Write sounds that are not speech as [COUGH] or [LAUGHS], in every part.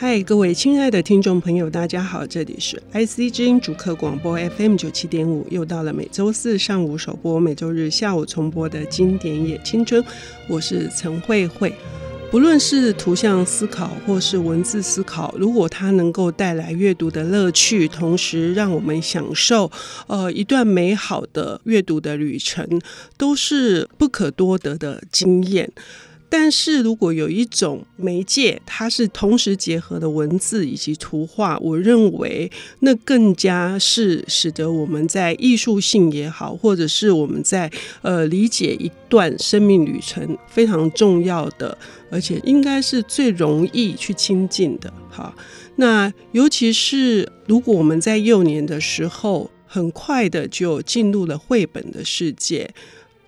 嗨，各位亲爱的听众朋友，大家好，这里是 IC 之音主客广播 FM 九七点五，又到了每周四上午首播、每周日下午重播的经典也青春，我是陈慧慧。不论是图像思考或是文字思考，如果它能够带来阅读的乐趣，同时让我们享受呃一段美好的阅读的旅程，都是不可多得的经验。但是如果有一种媒介，它是同时结合的文字以及图画，我认为那更加是使得我们在艺术性也好，或者是我们在呃理解一段生命旅程非常重要的，而且应该是最容易去亲近的。好，那尤其是如果我们在幼年的时候，很快的就进入了绘本的世界。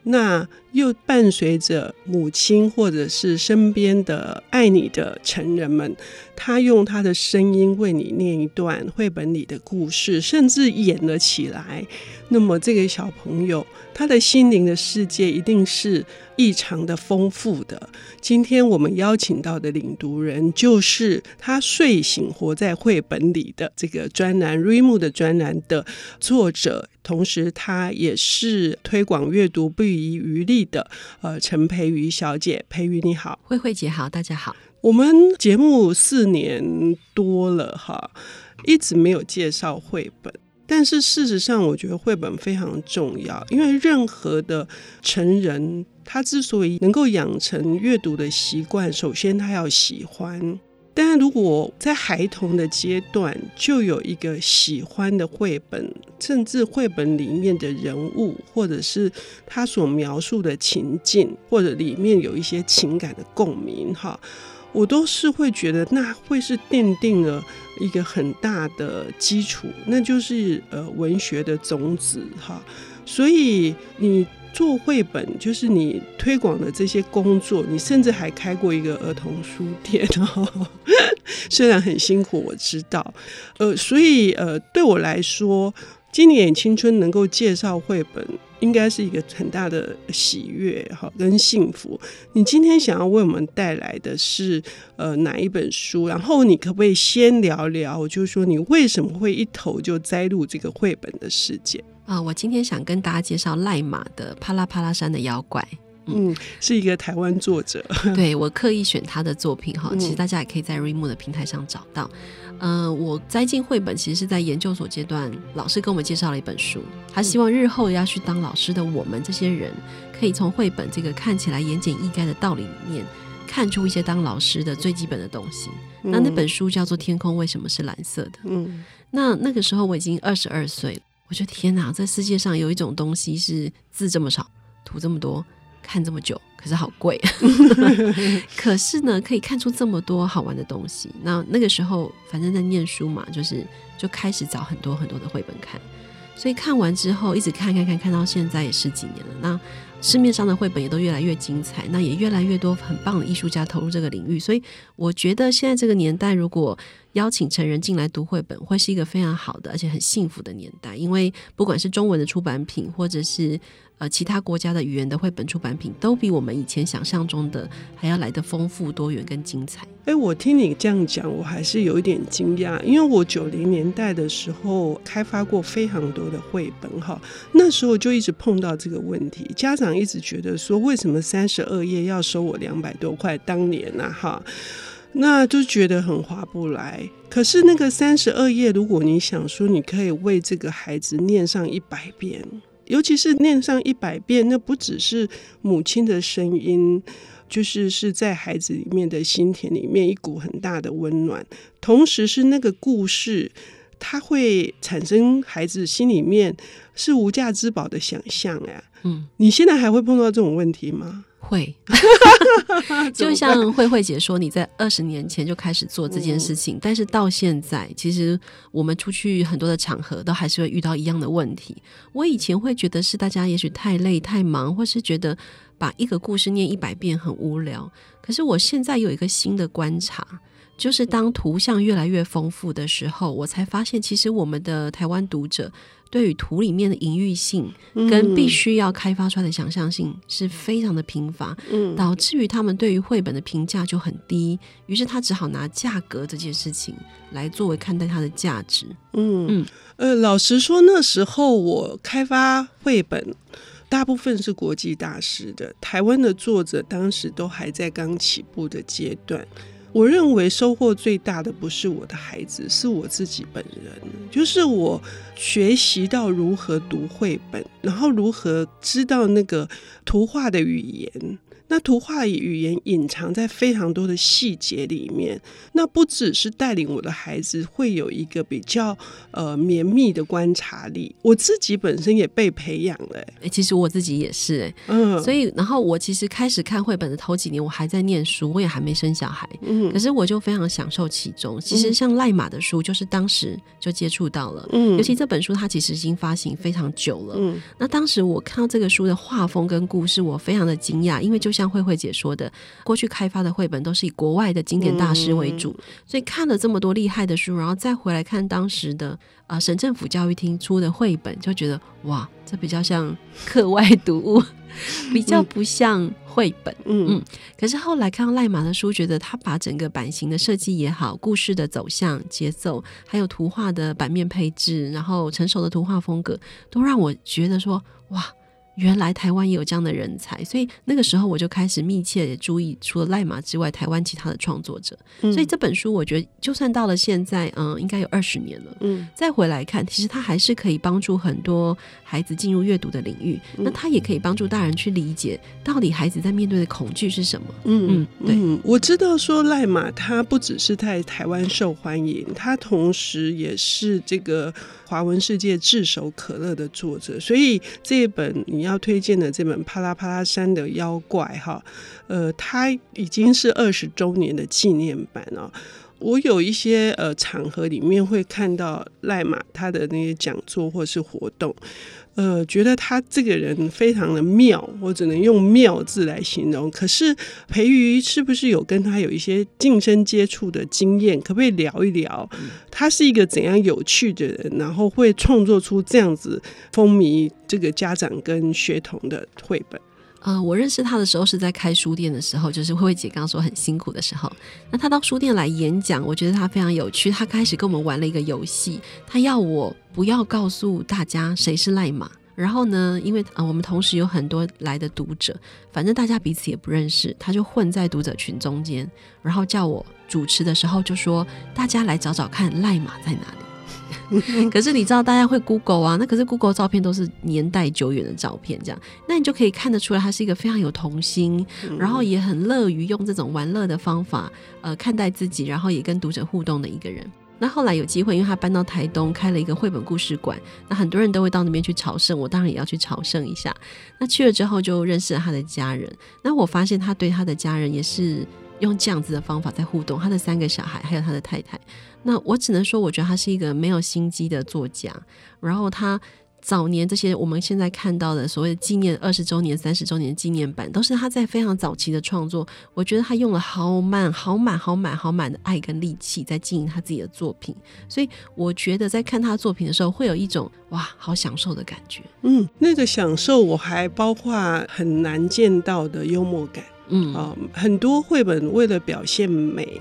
那又伴随着母亲或者是身边的爱你的成人们，他用他的声音为你念一段绘本里的故事，甚至演了起来。那么这个小朋友，他的心灵的世界一定是异常的丰富的。今天我们邀请到的领读人，就是他睡醒活在绘本里的这个专栏 Readmoo 的专栏的作者，同时他也是推广阅读不遗余力的呃陈培瑜小姐。培瑜你好，慧慧姐好，大家好。我们节目四年多了哈，一直没有介绍绘本。但是事实上，我觉得绘本非常重要，因为任何的成人，他之所以能够养成阅读的习惯，首先他要喜欢。但如果在孩童的阶段就有一个喜欢的绘本，甚至绘本里面的人物，或者是他所描述的情境，或者里面有一些情感的共鸣，哈。我都是会觉得，那会是奠定了一个很大的基础，那就是呃文学的种子哈。所以你做绘本，就是你推广的这些工作，你甚至还开过一个儿童书店哦。虽然很辛苦，我知道，呃，所以呃对我来说，今年青春能够介绍绘本。应该是一个很大的喜悦哈，跟幸福。你今天想要为我们带来的是呃哪一本书？然后你可不可以先聊聊，就是说你为什么会一头就栽入这个绘本的世界啊、呃？我今天想跟大家介绍赖马的《啪啦啪啦山的妖怪》。嗯，是一个台湾作者。对，我刻意选他的作品哈，其实大家也可以在 Readmoo 的平台上找到。嗯、呃，我栽进绘本其实是在研究所阶段，老师跟我们介绍了一本书，他希望日后要去当老师的我们这些人，可以从绘本这个看起来言简意赅的道理里面，看出一些当老师的最基本的东西。那那本书叫做《天空为什么是蓝色的》。嗯，那那个时候我已经二十二岁，我觉得天哪，这世界上有一种东西是字这么少，图这么多。看这么久，可是好贵。[LAUGHS] 可是呢，可以看出这么多好玩的东西。那那个时候，反正在念书嘛，就是就开始找很多很多的绘本看。所以看完之后，一直看看看，看到现在也十几年了。那市面上的绘本也都越来越精彩，那也越来越多很棒的艺术家投入这个领域。所以我觉得现在这个年代，如果邀请成人进来读绘本，会是一个非常好的，而且很幸福的年代。因为不管是中文的出版品，或者是呃，其他国家的语言的绘本出版品都比我们以前想象中的还要来得丰富多元跟精彩。哎、我听你这样讲，我还是有一点惊讶，因为我九零年代的时候开发过非常多的绘本哈，那时候就一直碰到这个问题，家长一直觉得说，为什么三十二页要收我两百多块？当年呐、啊、哈，那就觉得很划不来。可是那个三十二页，如果你想说，你可以为这个孩子念上一百遍。尤其是念上一百遍，那不只是母亲的声音，就是是在孩子里面的心田里面一股很大的温暖，同时是那个故事，它会产生孩子心里面是无价之宝的想象哎。嗯，你现在还会碰到这种问题吗？会，[LAUGHS] 就像慧慧姐说，你在二十年前就开始做这件事情，嗯，但是到现在，其实我们出去很多的场合都还是会遇到一样的问题。我以前会觉得是大家也许太累、太忙，或是觉得把一个故事念一百遍很无聊。可是我现在有一个新的观察。就是当图像越来越丰富的时候，我才发现，其实我们的台湾读者。对于图里面的隐喻性跟必须要开发出来的想象性是非常的贫乏，嗯，导致于他们对于绘本的评价就很低，于是他只好拿价格这件事情来作为看待它的价值。嗯嗯，呃，老实说，那时候我开发绘本，大部分是国际大师的，台湾的作者当时都还在刚起步的阶段。我认为收获最大的不是我的孩子，是我自己本人。就是我学习到如何读绘本，然后如何知道那个图画的语言。那图画语言隐藏在非常多的细节里面，那不只是带领我的孩子会有一个比较呃绵密的观察力，我自己本身也被培养了、欸。哎，其实我自己也是哎、欸，嗯，所以然后我其实开始看绘本的头几年，我还在念书，我也还没生小孩，嗯，可是我就非常享受其中。其实像赖马的书，就是当时就接触到了，嗯，尤其这本书它其实已经发行非常久了，嗯，那当时我看到这个书的画风跟故事，我非常的惊讶，因为就像。像慧慧姐说的，过去开发的绘本都是以国外的经典大师为主，嗯、所以看了这么多厉害的书，然后再回来看当时的啊、呃、省政府教育厅出的绘本，就觉得哇，这比较像课外读物，比较不像绘本。嗯嗯。可是后来看到赖马的书，觉得他把整个版型的设计也好，故事的走向、节奏，还有图画的版面配置，然后成熟的图画风格，都让我觉得说哇。原来台湾也有这样的人才，所以那个时候我就开始密切的注意，除了赖马之外，台湾其他的创作者。嗯、所以这本书，我觉得就算到了现在，嗯，应该有二十年了，嗯，再回来看，其实它还是可以帮助很多孩子进入阅读的领域。嗯、那它也可以帮助大人去理解，到底孩子在面对的恐惧是什么。嗯嗯，对嗯，我知道说赖马他不只是在台湾受欢迎，他同时也是这个华文世界炙手可热的作者，所以这一本。要推荐的这本《啪啦啪啦山的妖怪》哈，呃，它已经是二十周年的纪念版了。我有一些呃场合里面会看到赖马他的那些讲座或是活动。呃，觉得他这个人非常的妙，我只能用“妙”字来形容。可是培瑜是不是有跟他有一些近身接触的经验？可不可以聊一聊？他是一个怎样有趣的人，然后会创作出这样子风靡这个家长跟学童的绘本？呃，我认识他的时候是在开书店的时候，就是慧慧姐刚刚说很辛苦的时候。那他到书店来演讲，我觉得他非常有趣。他开始跟我们玩了一个游戏，他要我不要告诉大家谁是赖马。然后呢，因为呃我们同时有很多来的读者，反正大家彼此也不认识，他就混在读者群中间，然后叫我主持的时候就说：“大家来找找看赖马在哪里。” [LAUGHS] 可是你知道大家会 Google 啊，那可是 Google 照片都是年代久远的照片，这样，那你就可以看得出来，他是一个非常有童心，然后也很乐于用这种玩乐的方法，呃，看待自己，然后也跟读者互动的一个人。那后来有机会，因为他搬到台东开了一个绘本故事馆，那很多人都会到那边去朝圣，我当然也要去朝圣一下。那去了之后就认识了他的家人，那我发现他对他的家人也是用这样子的方法在互动，他的三个小孩还有他的太太。那我只能说，我觉得他是一个没有心机的作家。然后他早年这些我们现在看到的所谓的纪念二十周年、三十周年纪念版，都是他在非常早期的创作。我觉得他用了好满、好满、好满、好满的爱跟力气在经营他自己的作品。所以我觉得在看他作品的时候，会有一种哇，好享受的感觉。嗯，那个享受我还包括很难见到的幽默感。嗯啊、很多绘本为了表现美。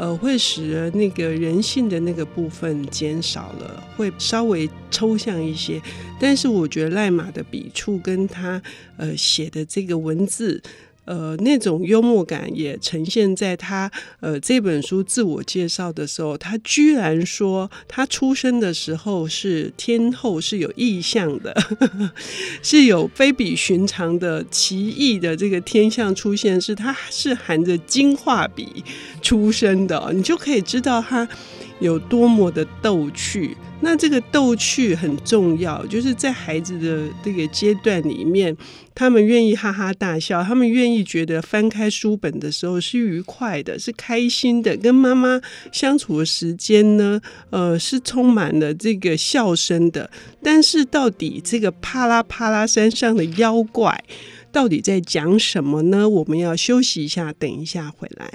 呃，会使那个人性的那个部分减少了，会稍微抽象一些。但是我觉得赖马的笔触跟他呃写的这个文字。呃，那种幽默感也呈现在他呃这本书自我介绍的时候，他居然说他出生的时候是天后，是有异象的，[LAUGHS] 是有非比寻常的奇异的这个天象出现，是他是含着金画笔出生的，你就可以知道他有多么的逗趣。那这个逗趣很重要，就是在孩子的这个阶段里面，他们愿意哈哈大笑，他们愿意觉得翻开书本的时候是愉快的，是开心的，跟妈妈相处的时间呢，呃，是充满了这个笑声的。但是到底这个啪啦啪啦山上的妖怪到底在讲什么呢？我们要休息一下，等一下回来。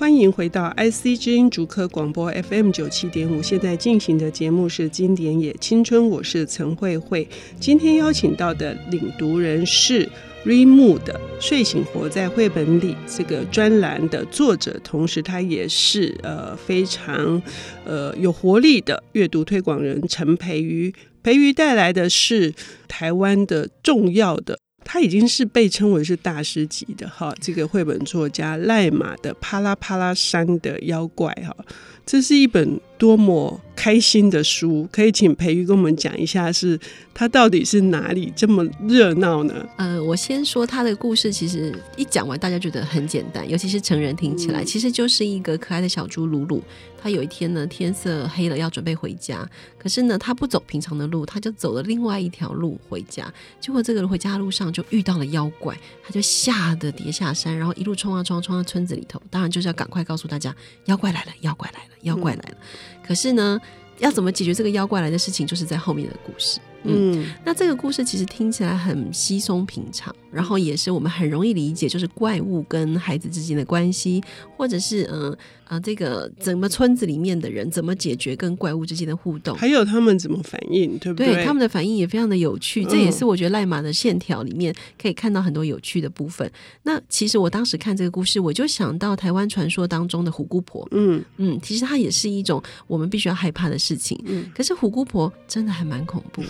欢迎回到 IC 之音竹科广播 FM 九七点五，现在进行的节目是《经典也青春》，我是陈慧慧。今天邀请到的领读人是 Remo 的《睡醒活在绘本里》这个专栏的作者，同时他也是呃非常呃有活力的阅读推广人陈培瑜。培瑜带来的是台湾的重要的。他已经是被称为是大师级的哈，这个绘本作家赖马的《啪啦啪啦山的妖怪》哈，这是一本多么开心的书，可以请培育跟我们讲一下是。它到底是哪里这么热闹呢？呃，我先说他的故事，其实一讲完，大家觉得很简单，尤其是成人听起来，嗯、其实就是一个可爱的小猪鲁鲁。他有一天呢，天色黑了，要准备回家，可是呢，他不走平常的路，他就走了另外一条路回家。结果这个回家的路上就遇到了妖怪，他就吓得跌下山，然后一路冲啊冲啊冲到村子里头。当然就是要赶快告诉大家，妖怪来了，妖怪来了，妖怪来了。嗯、可是呢，要怎么解决这个妖怪来的事情，就是在后面的故事。嗯，那这个故事其实听起来很稀松平常，然后也是我们很容易理解，就是怪物跟孩子之间的关系，或者是嗯。呃啊，这个整个村子里面的人怎么解决跟怪物之间的互动？还有他们怎么反应，对不对？对，他们的反应也非常的有趣，这也是我觉得赖马的线条里面可以看到很多有趣的部分。嗯、那其实我当时看这个故事，我就想到台湾传说当中的虎姑婆。嗯嗯，其实它也是一种我们必须要害怕的事情。嗯，可是虎姑婆真的还蛮恐怖，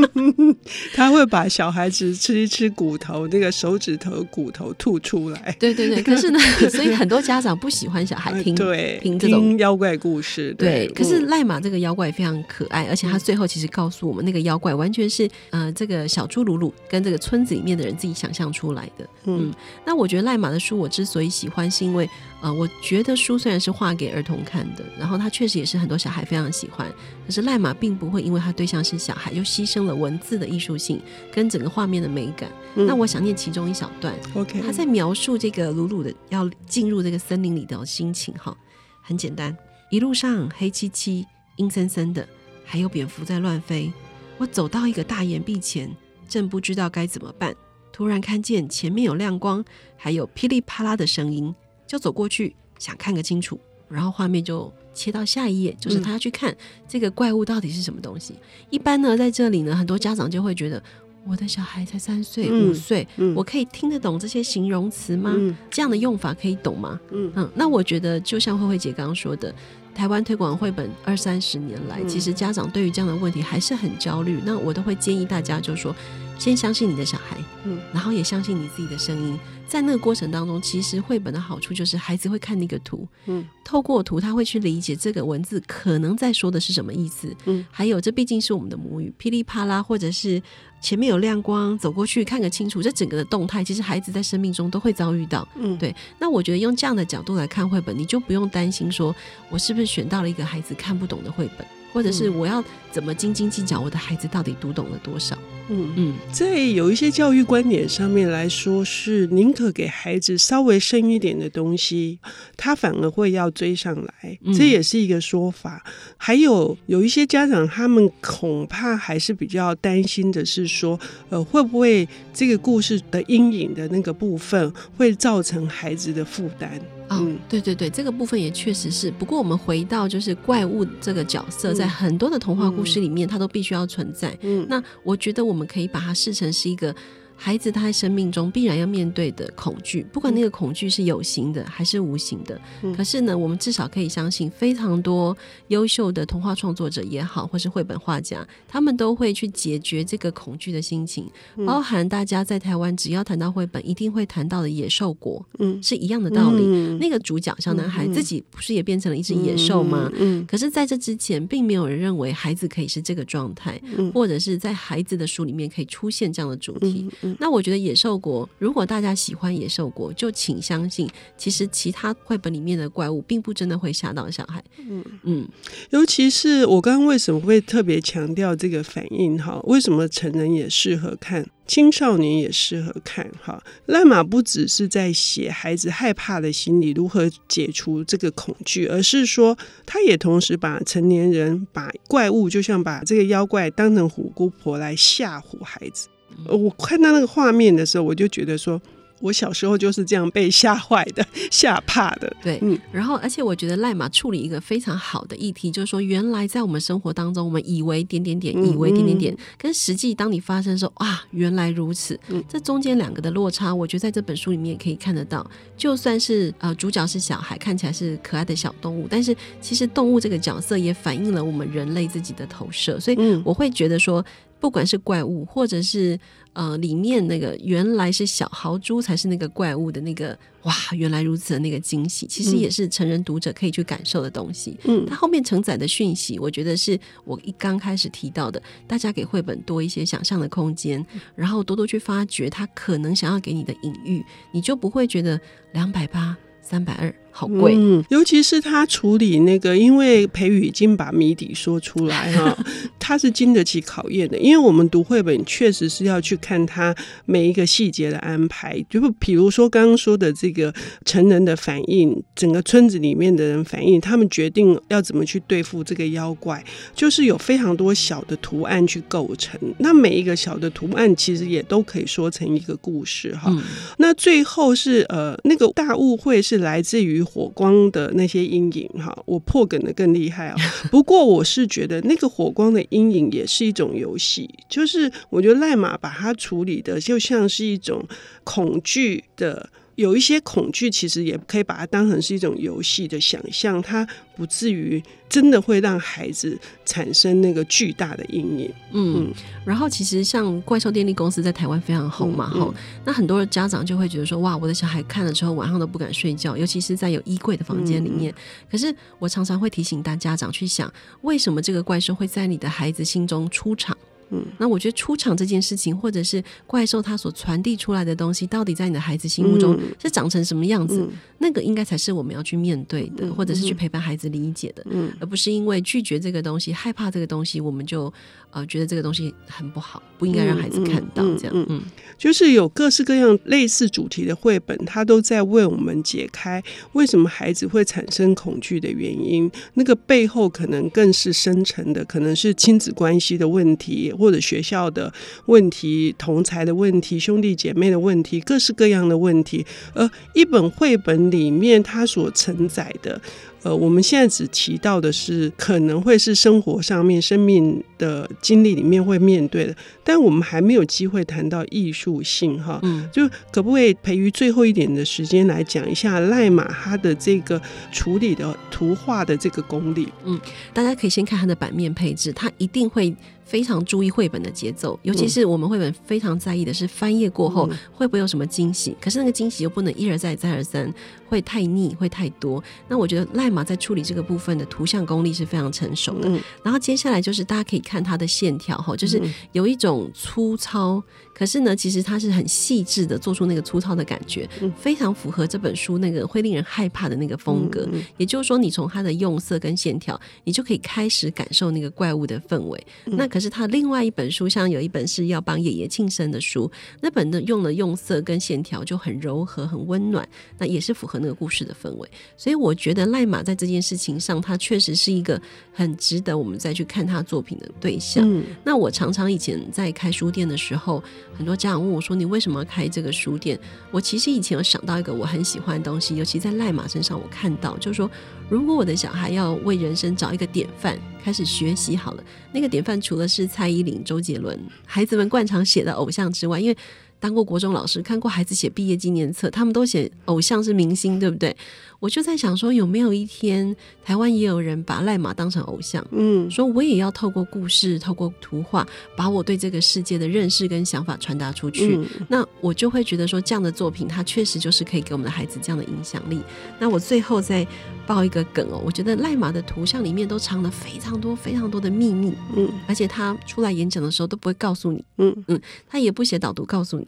[LAUGHS] 他会把小孩子吃一吃骨头，那个手指头骨头吐出来。对对对，可是呢，[LAUGHS] 所以很多家长不喜欢小孩。听对，听这种听妖怪故事，对。对，可是赖马这个妖怪非常可爱，嗯、而且他最后其实告诉我们，那个妖怪完全是呃这个小猪鲁鲁跟这个村子里面的人自己想象出来的。嗯，嗯，那我觉得赖马的书我之所以喜欢，是因为呃我觉得书虽然是画给儿童看的，然后它确实也是很多小孩非常喜欢，可是赖马并不会因为他对象是小孩，就牺牲了文字的艺术性跟整个画面的美感。嗯、那我想念其中一小段，OK，他在描述这个鲁鲁的要进入这个森林里的心情。哈，很简单。一路上黑漆漆、阴森森的，还有蝙蝠在乱飞。我走到一个大岩壁前，正不知道该怎么办。突然看见前面有亮光，还有噼里啪啦的声音，就走过去想看个清楚。然后画面就切到下一页，就是他要去看这个怪物到底是什么东西。嗯、一般呢，在这里呢，很多家长就会觉得。我的小孩才三岁、五岁，嗯嗯、我可以听得懂这些形容词吗？嗯、这样的用法可以懂吗？嗯嗯，那我觉得就像慧慧姐刚刚说的，台湾推广绘本二三十年来，嗯、其实家长对于这样的问题还是很焦虑。那我都会建议大家，就是说，先相信你的小孩，嗯，然后也相信你自己的声音。在那个过程当中，其实绘本的好处就是孩子会看那个图，嗯，透过图他会去理解这个文字可能在说的是什么意思，嗯，还有这毕竟是我们的母语，噼里啪啦，或者是前面有亮光，走过去看个清楚，这整个的动态，其实孩子在生命中都会遭遇到，嗯，对。那我觉得用这样的角度来看绘本，你就不用担心说我是不是选到了一个孩子看不懂的绘本。或者是我要怎么斤斤计较我的孩子到底读懂了多少？嗯嗯，在有一些教育观点上面来说，是宁可给孩子稍微深一点的东西，他反而会要追上来，这也是一个说法。嗯、还有有一些家长，他们恐怕还是比较担心的是说，呃，会不会这个故事的阴影的那个部分会造成孩子的负担？哦，对对对，这个部分也确实是。不过我们回到就是怪物这个角色，在很多的童话故事里面，它都必须要存在。嗯，那我觉得我们可以把它视成是一个。孩子他在生命中必然要面对的恐惧，不管那个恐惧是有形的还是无形的，嗯、可是呢，我们至少可以相信，非常多优秀的童话创作者也好，或是绘本画家，他们都会去解决这个恐惧的心情。嗯、包含大家在台湾只要谈到绘本，一定会谈到的野兽国，嗯，是一样的道理。嗯、那个主角小男孩自己不是也变成了一只野兽吗？可是在这之前，并没有人认为孩子可以是这个状态，嗯、或者是在孩子的书里面可以出现这样的主题。嗯那我觉得野兽国，如果大家喜欢野兽国，就请相信，其实其他绘本里面的怪物，并不真的会吓到小孩。嗯嗯，尤其是我刚刚为什么会特别强调这个反应哈？为什么成人也适合看，青少年也适合看？哈，赖马不只是在写孩子害怕的心理如何解除这个恐惧，而是说，他也同时把成年人把怪物，就像把这个妖怪当成虎姑婆来吓唬孩子。我看到那个画面的时候，我就觉得说，我小时候就是这样被吓坏的、吓怕的。对，嗯，然后而且我觉得赖马处理一个非常好的议题，就是说原来在我们生活当中，我们以为点点点，以为点点点，跟实际当你发生的时候，啊，原来如此。嗯，这中间两个的落差，我觉得在这本书里面也可以看得到。就算是呃主角是小孩，看起来是可爱的小动物，但是其实动物这个角色也反映了我们人类自己的投射，所以我会觉得说。不管是怪物，或者是呃里面那个原来是小豪猪才是那个怪物的那个哇，原来如此的那个惊喜，其实也是成人读者可以去感受的东西。嗯，它后面承载的讯息，我觉得是我一刚开始提到的，大家给绘本多一些想象的空间，然后多多去发掘它可能想要给你的隐喻，你就不会觉得两百八。三百二，好贵。嗯，尤其是他处理那个，因为培宇已经把谜底说出来哈，[LAUGHS] 他是经得起考验的。因为我们读绘本，确实是要去看他每一个细节的安排。就比如说刚刚说的这个成人的反应，整个村子里面的人反应，他们决定要怎么去对付这个妖怪，就是有非常多小的图案去构成。那每一个小的图案，其实也都可以说成一个故事哈。嗯。那最后是呃，那个大误会是。来自于火光的那些阴影，哈，我破梗的更厉害啊！[LAUGHS] 不过我是觉得那个火光的阴影也是一种游戏，就是我觉得赖马把它处理的就像是一种恐惧的。有一些恐惧，其实也可以把它当成是一种游戏的想象，它不至于真的会让孩子产生那个巨大的阴影。嗯，嗯，然后其实像怪兽电力公司在台湾非常红嘛，哈、嗯嗯，那很多的家长就会觉得说，哇，我的小孩看了之后晚上都不敢睡觉，尤其是在有衣柜的房间里面。可是我常常会提醒大家长去想，为什么这个怪兽会在你的孩子心中出场？嗯，那我觉得出场这件事情，或者是怪兽它所传递出来的东西，到底在你的孩子心目中是长成什么样子？嗯、那个应该才是我们要去面对的，或者是去陪伴孩子理解的，嗯，而不是因为拒绝这个东西、害怕这个东西，我们就呃觉得这个东西很不好，不应该让孩子看到这样。嗯，嗯，就是有各式各样类似主题的绘本，它都在为我们解开为什么孩子会产生恐惧的原因。那个背后可能更是深层的，可能是亲子关系的问题。或者学校的问题、同才的问题、兄弟姐妹的问题、各式各样的问题，而一本绘本里面它所承载的。呃，我们现在只提到的是可能会是生活上面、生命的经历里面会面对的，但我们还没有机会谈到艺术性哈。嗯，就可不可以培育最后一点的时间来讲一下赖马他的这个处理的图画的这个功力？嗯，大家可以先看他的版面配置，他一定会非常注意绘本的节奏，尤其是我们绘本非常在意的是翻页过后会不会有什么惊喜，可是那个惊喜又不能一而再、再而三。会太腻，会太多。那我觉得赖马在处理这个部分的图像功力是非常成熟的。嗯、然后接下来就是大家可以看它的线条哈，就是有一种粗糙，可是呢，其实它是很细致的，做出那个粗糙的感觉，非常符合这本书那个会令人害怕的那个风格。也就是说，你从它的用色跟线条，你就可以开始感受那个怪物的氛围。那可是他另外一本书，像有一本是要帮爷爷庆生的书，那本的用了用色跟线条就很柔和、很温暖，那也是符合。那个故事的氛围，所以我觉得赖马在这件事情上，他确实是一个很值得我们再去看他作品的对象。嗯、那我常常以前在开书店的时候，很多家长问我说：“你为什么要开这个书店？”我其实以前有想到一个我很喜欢的东西，尤其在赖马身上，我看到就是说，如果我的小孩要为人生找一个典范，开始学习好了，那个典范除了是蔡依林、周杰伦，孩子们惯常写的偶像之外，因为当过国中老师，看过孩子写毕业纪念册，他们都写偶像是明星，对不对？我就在想说，有没有一天台湾也有人把赖马当成偶像？嗯，说我也要透过故事、透过图画，把我对这个世界的认识跟想法传达出去。嗯，那我就会觉得说，这样的作品它确实就是可以给我们的孩子这样的影响力。那我最后再爆一个梗哦，我觉得赖马的图像里面都藏了非常多、非常多的秘密。嗯，而且他出来演讲的时候都不会告诉你。嗯嗯，他也不写导读告诉你，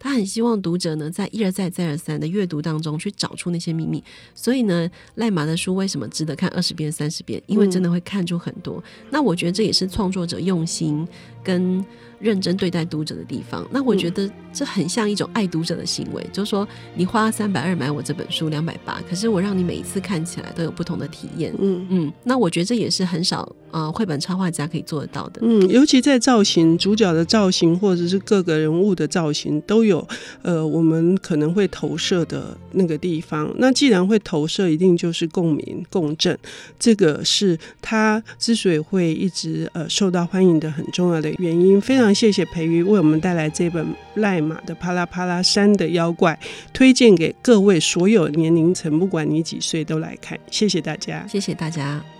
他很希望读者呢在一而再、再而三的阅读当中去找出那些秘密。所所以呢，赖马的书为什么值得看二十遍、三十遍？因为真的会看出很多。嗯、那我觉得这也是创作者用心跟。认真对待读者的地方，那我觉得这很像一种爱读者的行为，嗯、就是说你花三百二买我这本书两百八，可是我让你每一次看起来都有不同的体验，嗯嗯，那我觉得这也是很少呃绘本插画家可以做得到的，嗯，尤其在造型主角的造型或者是各个人物的造型都有有呃我们可能会投射的那个地方，那既然会投射，一定就是共鸣共振，这个是他之所以会一直呃受到欢迎的很重要的原因，非常。谢谢培瑜为我们带来这本赖马的《啪啦啪啦山的妖怪》，推荐给各位所有年龄层，不管你几岁都来看。谢谢大家，谢谢大家。